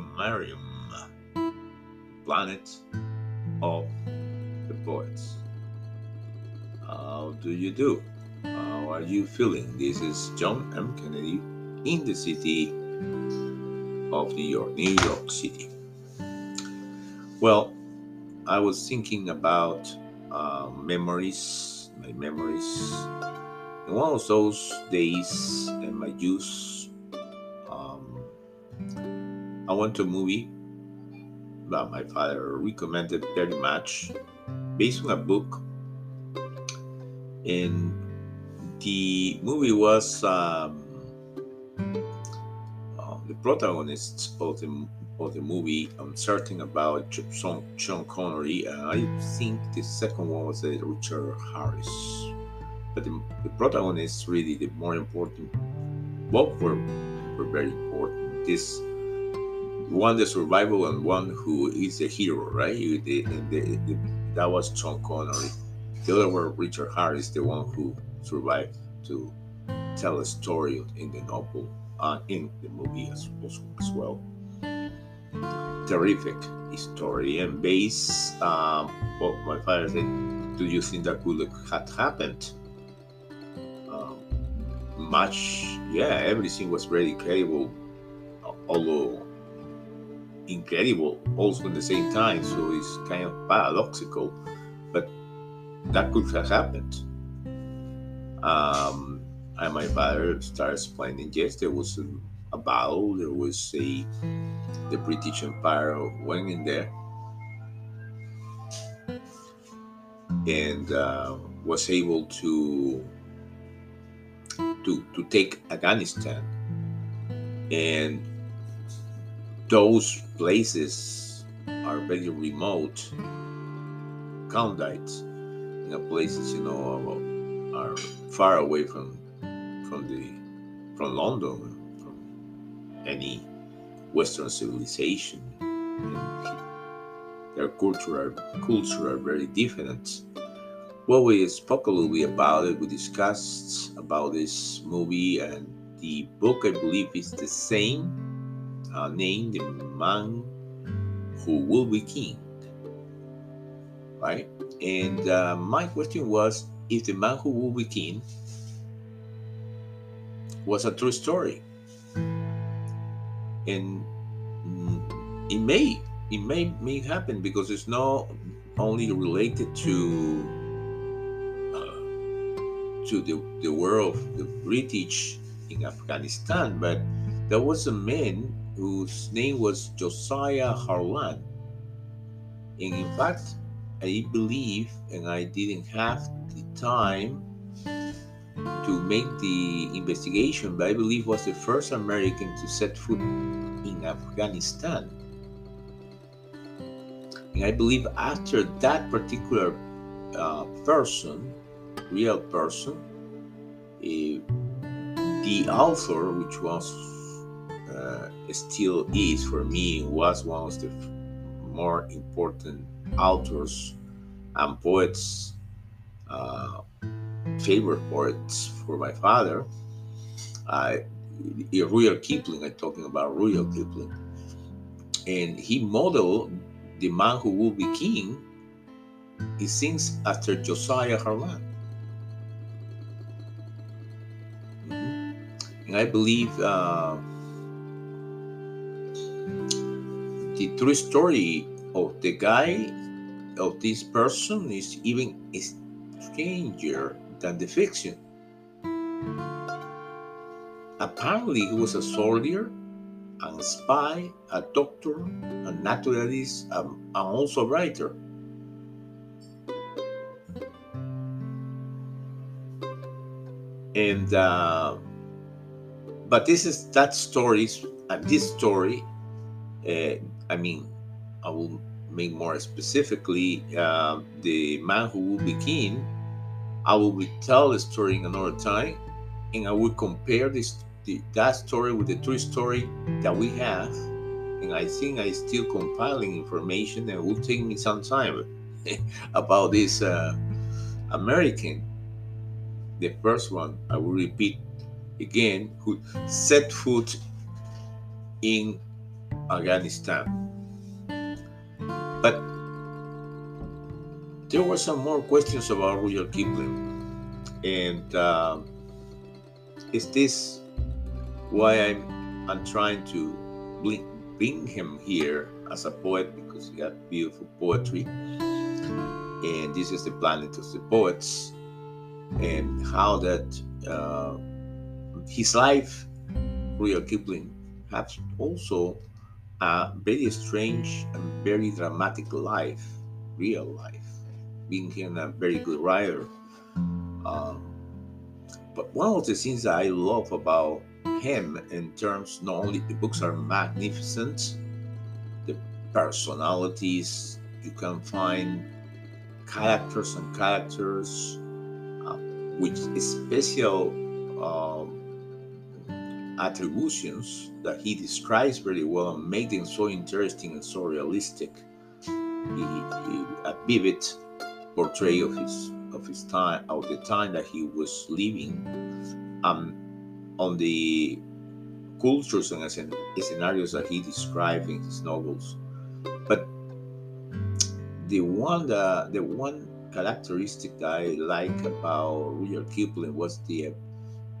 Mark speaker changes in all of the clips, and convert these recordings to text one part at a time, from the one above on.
Speaker 1: Poemarium, planet of the poets. How do you do? How are you feeling? This is John M. Kennedy in the city of New York, New York City. Well, I was thinking about uh, memories, my memories. One of those days in my youth, um, I went to a movie that my father recommended very much, based on a book. And the movie was um, uh, the protagonist of the of the movie. I'm certain about Sean, Sean Connery. Uh, I think the second one was uh, Richard Harris. But the, the protagonists really the more important. Both were were very important. This one the survival and one who is the hero, right? The, the, that was Sean Connery. The other one, Richard Harris, the one who survived to tell a story in the novel, uh, in the movie as, as well terrific story and base um, what my father said do you think that could have happened um, much yeah everything was very incredible although incredible also at the same time so it's kind of paradoxical but that could have happened. Um, and my father started explaining yes there was a, a battle there was a the British Empire went in there. And uh, was able to to to take Afghanistan and those places are very remote Condites you know places you know are far away from from the from London from any Western civilization. Their culture are, culture are very different. Well, we spoke a little bit about it. We discussed about this movie, and the book, I believe, is the same uh, name, The Man Who Will Be King. Right? And uh, my question was if The Man Who Will Be King was a true story and it may it may may happen because it's not only related to to the the world of the British in Afghanistan, but there was a man whose name was Josiah Harlan, and in fact, I believe, and I didn't have the time to make the investigation, but I believe was the first American to set foot in Afghanistan. And I believe after that particular uh, person, real person, uh, the author, which was uh, still is for me, was one of the more important authors and poets uh, favorite poets for my father. Uh, Rudyard Kipling, I'm talking about Rudyard Kipling. And he modeled the man who will be king, he sings after Josiah Harlan. And I believe uh, the true story of the guy, of this person, is even stranger than the fiction. Apparently, he was a soldier, a spy, a doctor, a naturalist, um, and also a writer. And uh, but this is that story, and uh, this story. Uh, I mean, I will make more specifically uh, the man who will be king I will be tell the story in another time, and I will compare this the, that story with the true story that we have. And I think I still compiling information, and it will take me some time about this uh, American. The first one I will repeat again who set foot in Afghanistan. But there were some more questions about Rudyard Kipling, and uh, is this why I'm I'm trying to bring, bring him here as a poet? Because he got beautiful poetry, and this is the planet of the poets, and how that uh, his life, Rudyard Kipling, has also a very strange and very dramatic life, real life being him a very good writer. Um, but one of the things that I love about him, in terms not only the books are magnificent, the personalities you can find characters and characters uh, with special um, attributions that he describes very well and make them so interesting and so realistic. He, he, a vivid portrayal of his of his time of the time that he was living um, on the cultures and scenarios that he described in his novels but the one that, the one characteristic that I like about Rudyard Kipling was the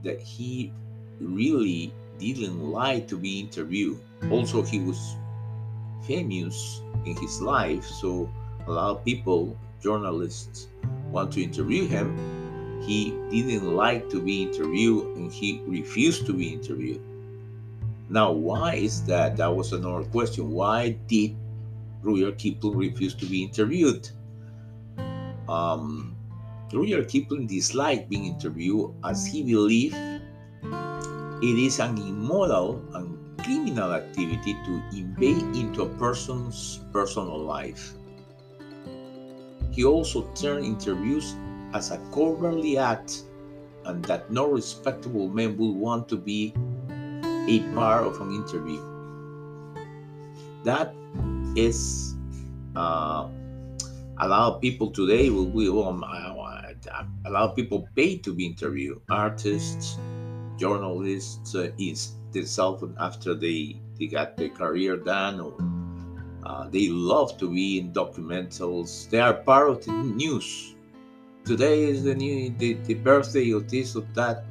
Speaker 1: that he really didn't like to be interviewed. Also, he was famous in his life, so a lot of people journalists want to interview him, he didn't like to be interviewed and he refused to be interviewed. Now, why is that? That was another question. Why did Rudyard Kipling refuse to be interviewed? Um, Rudyard Kipling disliked being interviewed as he believed it is an immoral and criminal activity to invade mm-hmm. into a person's personal life. He also turned interviews as a cowardly act and that no respectable man would want to be a part of an interview. That is uh, a lot of people today will be well, um, uh, uh, a lot of people pay to be interviewed artists journalists uh, themselves after they they got their career done or uh, they love to be in documentals. They are part of the news. Today is the new the, the birthday of this of that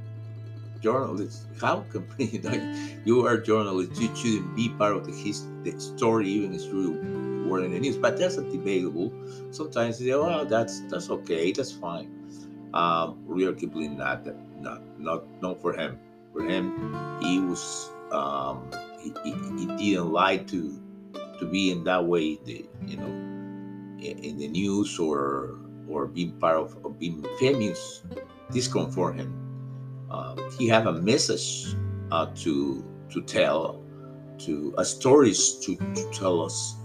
Speaker 1: journalist. How can you, know, you are a journalist? You shouldn't be part of the, his, the story, even if you were in the news. But that's a debatable. Sometimes they say, "Oh, that's that's okay, that's fine." Um, Rudyard Kipling, not not not not for him. For him, he was um, he, he, he didn't like to to be in that way, the, you know, in the news or or being part of, being famous, this comfort him. Uh, he have a message uh, to to tell, to uh, stories to, to tell us,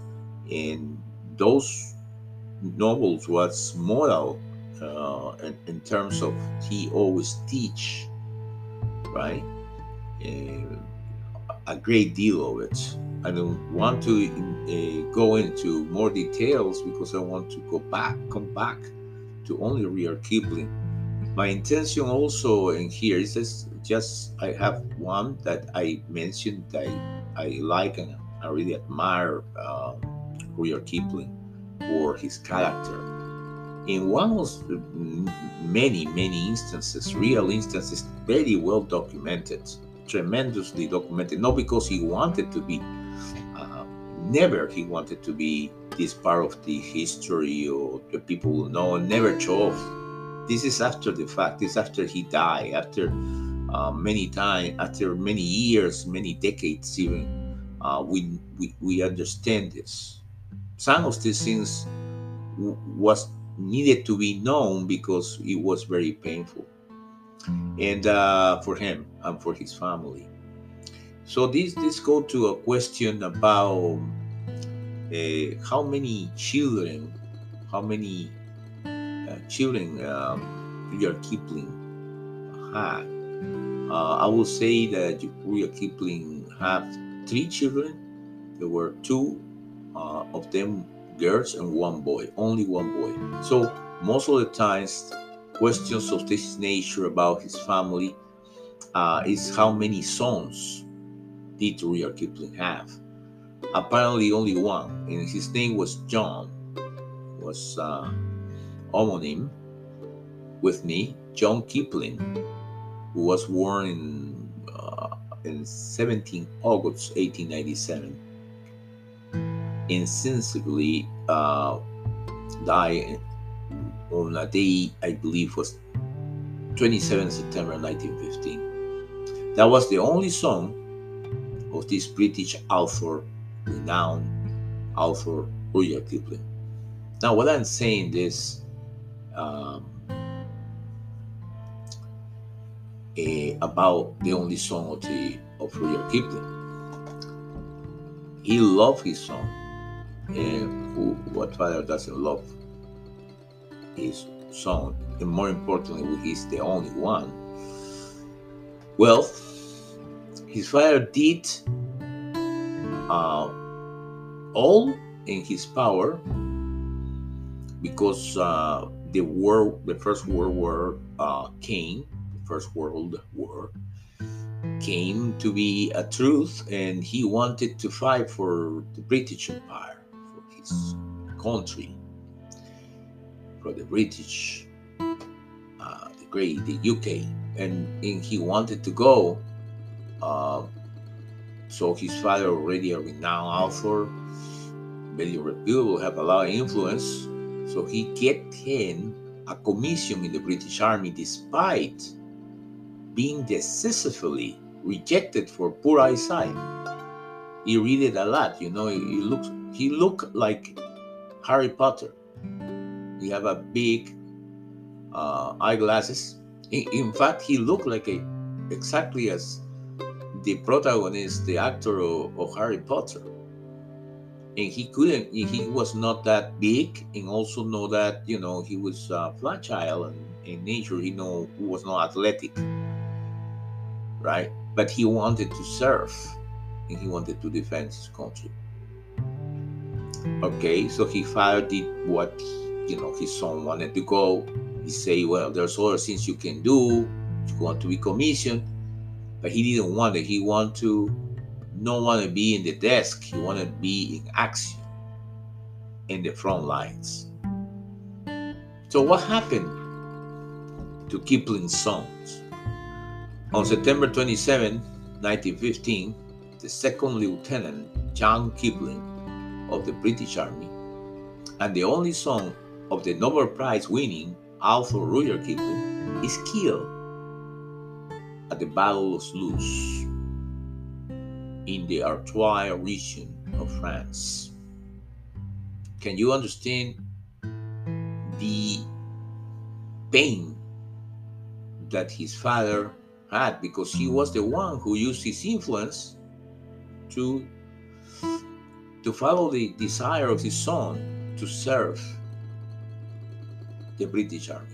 Speaker 1: and those novels was moral uh, in, in, terms of he always teach, right? Uh, a great deal of it. I don't want to uh, go into more details because I want to go back, come back to only Rudyard Kipling. My intention also in here is just, just I have one that I mentioned that I, I like and I really admire uh, Rudyard Kipling for his character. In one of many, many instances, real instances, very well documented, tremendously documented, not because he wanted to be never he wanted to be this part of the history or the people will know never chose. this is after the fact this after he died after uh, many time after many years many decades even uh, we, we we understand this some of these things was needed to be known because it was very painful and uh, for him and for his family so this this go to a question about uh, how many children, how many uh, children um, Rudyard Kipling had. Uh, I will say that Rudyard Kipling had three children. There were two uh, of them girls and one boy, only one boy. So most of the times, questions of this nature about his family uh, is how many sons did Rudyard Kipling have? Apparently, only one, and his name was John. Was uh, homonym with me, John Kipling, who was born in uh, in 17 August 1897. Insensibly uh, died on a day I believe was 27 September 1915. That was the only song of this British author, renowned author Rudyard Kipling. Now, what I'm saying is, um, uh, about the only song of the of Rudyard Kipling. He loved his song, and who, what father doesn't love his song? And more importantly, he's the only one. Well, his father did uh, all in his power because uh, the war, the First World War uh, came, the First World War came to be a truth, and he wanted to fight for the British Empire, country, for the British, uh, the Great, the UK, and, and he wanted to go. Uh, so his father, already a renowned author, very reputable, have a lot of influence. So he get him a commission in the British Army, despite being decisively rejected for poor eyesight. He read it a lot, you know. He, he looks he looked like Harry Potter. He have a big uh, eyeglasses. In, in fact, he looked like a exactly as the protagonist, the actor of, of Harry Potter. And he couldn't. He was not that big, and also know that you know he was fragile and in nature. He know he was not athletic, right? But he wanted to serve, and he wanted to defend his country. Okay, so he father did what you know his son wanted to go. He say, well, there's other things you can do. You want to be commissioned, but he didn't want it. He want to not want to be in the desk. He want to be in action, in the front lines. So what happened to Kipling's sons? On September 27, 1915, the second lieutenant John Kipling of the British Army and the only son of the Nobel Prize winning author Rudyard Kipling is killed at the Battle of Loos in the Artois region of France. Can you understand the pain that his father had because he was the one who used his influence to to follow the desire of his son to serve the British Army.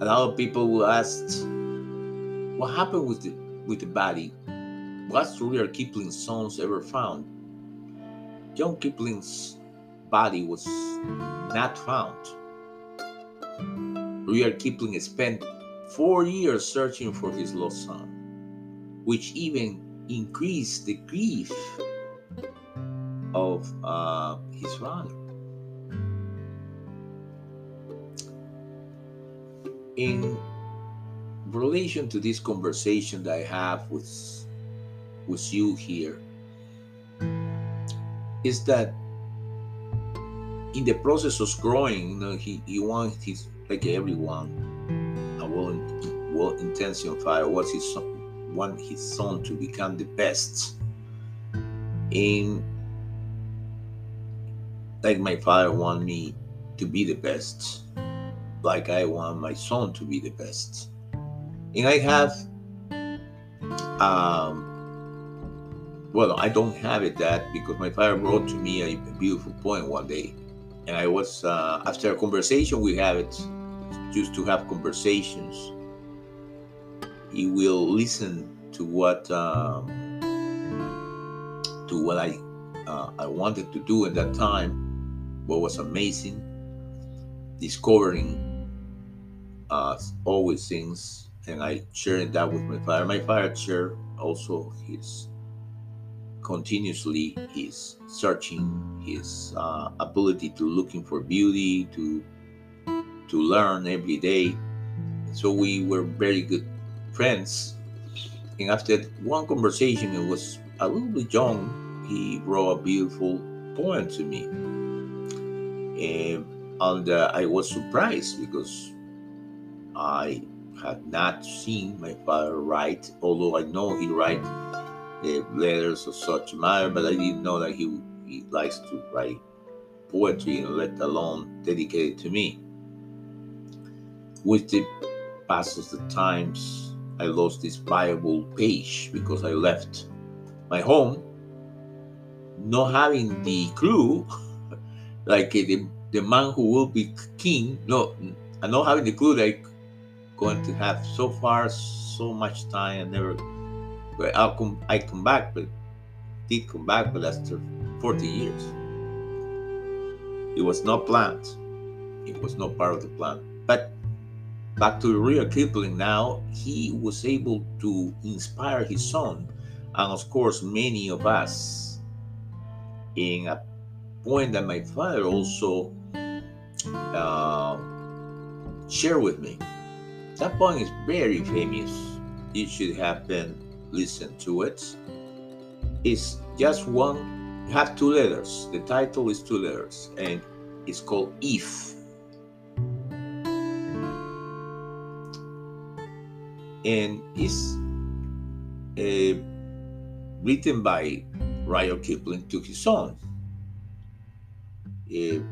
Speaker 1: A lot of people will ask, what happened with the with the body? Was Rudyard Kipling's sons ever found? John Kipling's body was not found. Rudyard Kipling spent four years searching for his lost son, which even increased the grief of uh, his father. In relation to this conversation that I have with with you here, is that in the process of growing, you know, he, he wants his like everyone, a well, well intentioned father wants his want his son to become the best. In like my father want me to be the best, like I want my son to be the best. And I have um well, I don't have it that because my father brought to me a beautiful poem one day. And I was, uh, after a conversation we have it, just to have conversations, he will listen to what, um, to what I, uh, I wanted to do at that time, what was amazing, discovering uh, always things, and I shared that with my father. My father shared also his continuously his searching, his uh, ability to looking for beauty, to to learn every day. So we were very good friends. And after one conversation, it was a little bit young. He wrote a beautiful poem to me, and, and uh, I was surprised because I had not seen my father write, although I know he write uh, letters of such matter, but I didn't know that he, he likes to write poetry, let alone dedicated to me. With the passage of the times, I lost this Bible page because I left my home not having the clue, like eh, the, the man who will be king, no, and not having the clue like going to have so far so much time and never but I'll come I come back but did come back but after 40 years. It was not planned. It was not part of the plan. But back to Rudyard Kipling now he was able to inspire his son and of course many of us in a point that my father also uh, shared with me that poem is very famous. You should have been listened to it. It's just one, have two letters. The title is two letters, and it's called If. And it's uh, written by Rudyard Kipling to his son. Uh,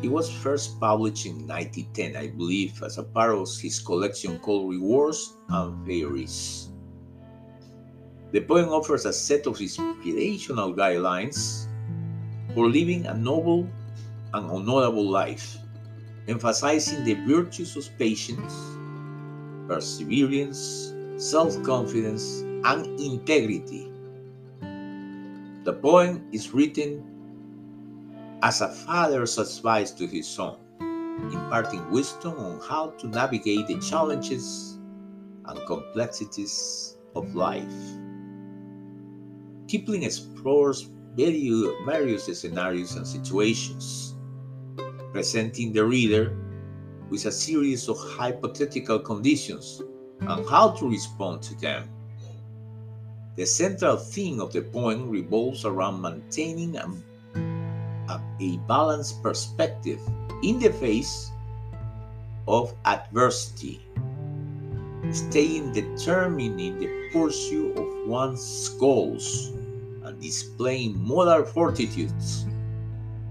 Speaker 1: it was first published in 1910, I believe, as a part of his collection called Rewards and Fairies. The poem offers a set of inspirational guidelines for living a noble and honorable life, emphasizing the virtues of patience, perseverance, self confidence, and integrity. The poem is written as a father's advice to his son, imparting wisdom on how to navigate the challenges and complexities of life. Kipling explores various scenarios and situations, presenting the reader with a series of hypothetical conditions and how to respond to them. The central theme of the poem revolves around maintaining and a balanced perspective in the face of adversity, staying determined in the pursuit of one's goals and displaying moral fortitude.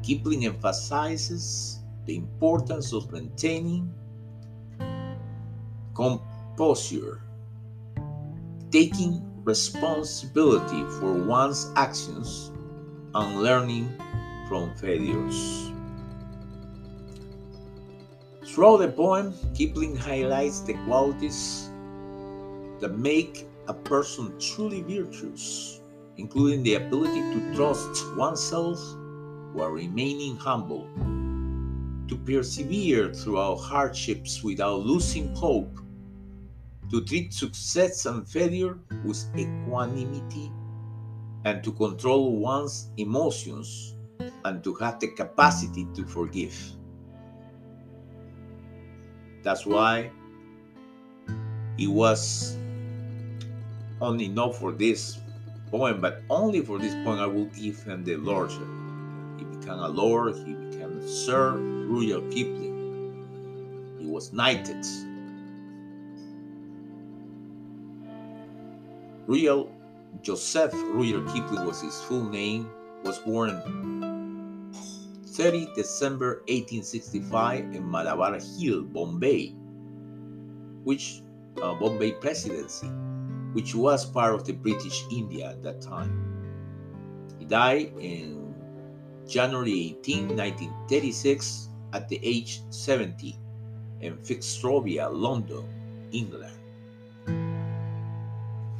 Speaker 1: Kipling emphasizes the importance of maintaining composure, taking responsibility for one's actions, and learning from failures. Throughout the poem, Kipling highlights the qualities that make a person truly virtuous, including the ability to trust oneself while remaining humble, to persevere through our hardships without losing hope, to treat success and failure with equanimity, and to control one's emotions and to have the capacity to forgive. That's why it was only not for this poem, but only for this poem I will give him the lordship. He became a lord, he became a Sir Rudyard Kipling. He was knighted. Royal Joseph Rudyard Kipling was his full name, was born 30 December 1865 in Malabar Hill, Bombay, which uh, Bombay Presidency, which was part of the British India at that time. He died in January 18, 1936, at the age 70 in Fitzrovia, London, England.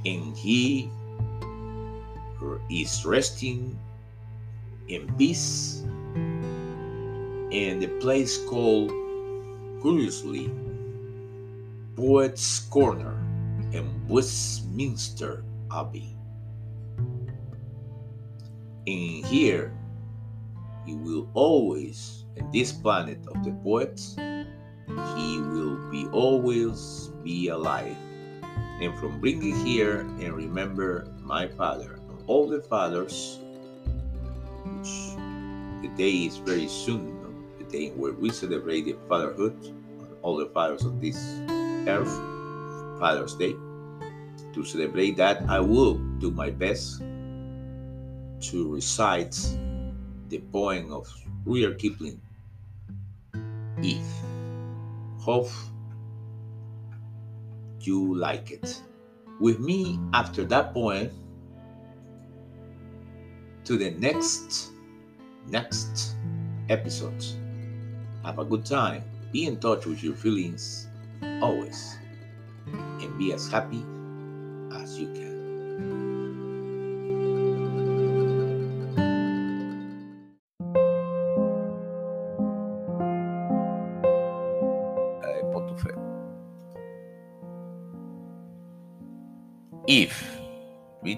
Speaker 1: And he is resting in peace in the place called, curiously, Poets' Corner in Westminster Abbey. In here, he will always, in this planet of the poets, he will be always be alive. And from bringing here and remember my father and all the fathers, which the day is very soon, the day where we celebrate the fatherhood, all the fathers of this earth, Father's Day. To celebrate that, I will do my best to recite the poem of Rudyard Kipling, If. Hope you like it. With me after that poem to the next next episode. Have a good time. Be in touch with your feelings always. And be as happy as you can.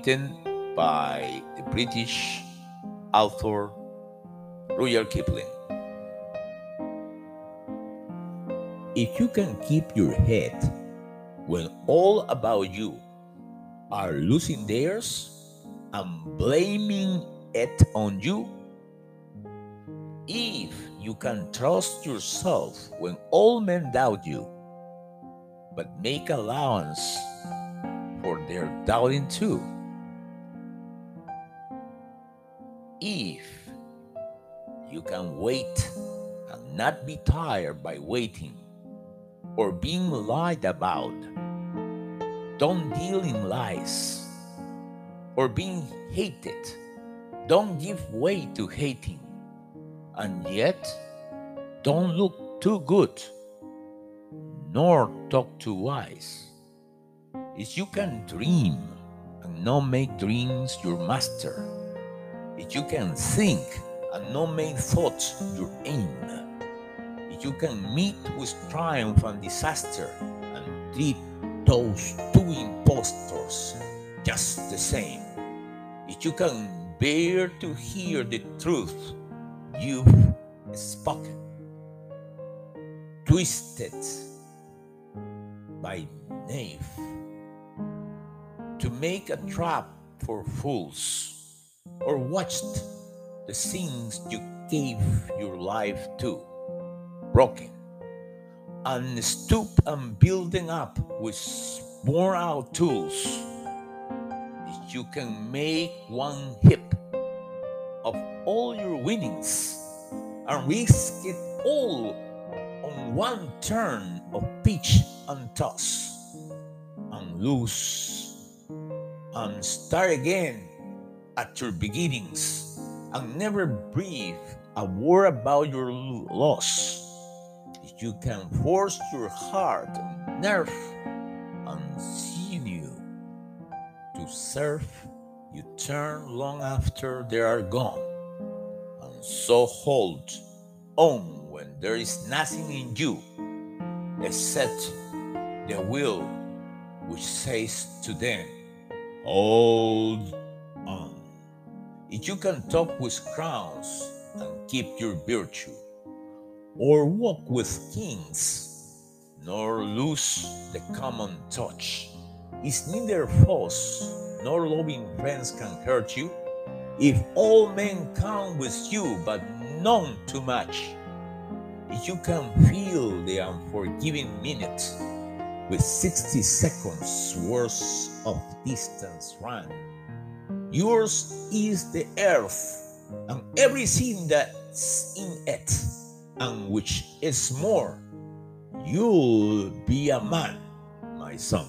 Speaker 1: Written by the British author Rudyard Kipling. If you can keep your head when all about you are losing theirs and blaming it on you, if you can trust yourself when all men doubt you, but make allowance for their doubting too. If you can wait and not be tired by waiting or being lied about, don't deal in lies or being hated, don't give way to hating, and yet don't look too good nor talk too wise. Is you can dream and not make dreams your master. If you can think and not make thoughts your aim. If you can meet with triumph and disaster and treat those two impostors just the same. If you can bear to hear the truth you've spoken, twisted by knave to make a trap for fools, or watched the things you gave your life to broken, and stoop and building up with worn out tools. You can make one heap of all your winnings and risk it all on one turn of pitch and toss and lose and start again at your beginnings and never breathe a word about your loss. You can force your heart and nerve and sinew to serve, you turn long after they are gone, and so hold on when there is nothing in you except the will which says to them, Hold you can talk with crowns and keep your virtue, or walk with kings, nor lose the common touch, is neither false nor loving friends can hurt you. If all men come with you, but none too much, if you can feel the unforgiving minute with 60 seconds worth of distance run. Yours is the earth and everything that's in it, and which is more. You'll be a man, my son.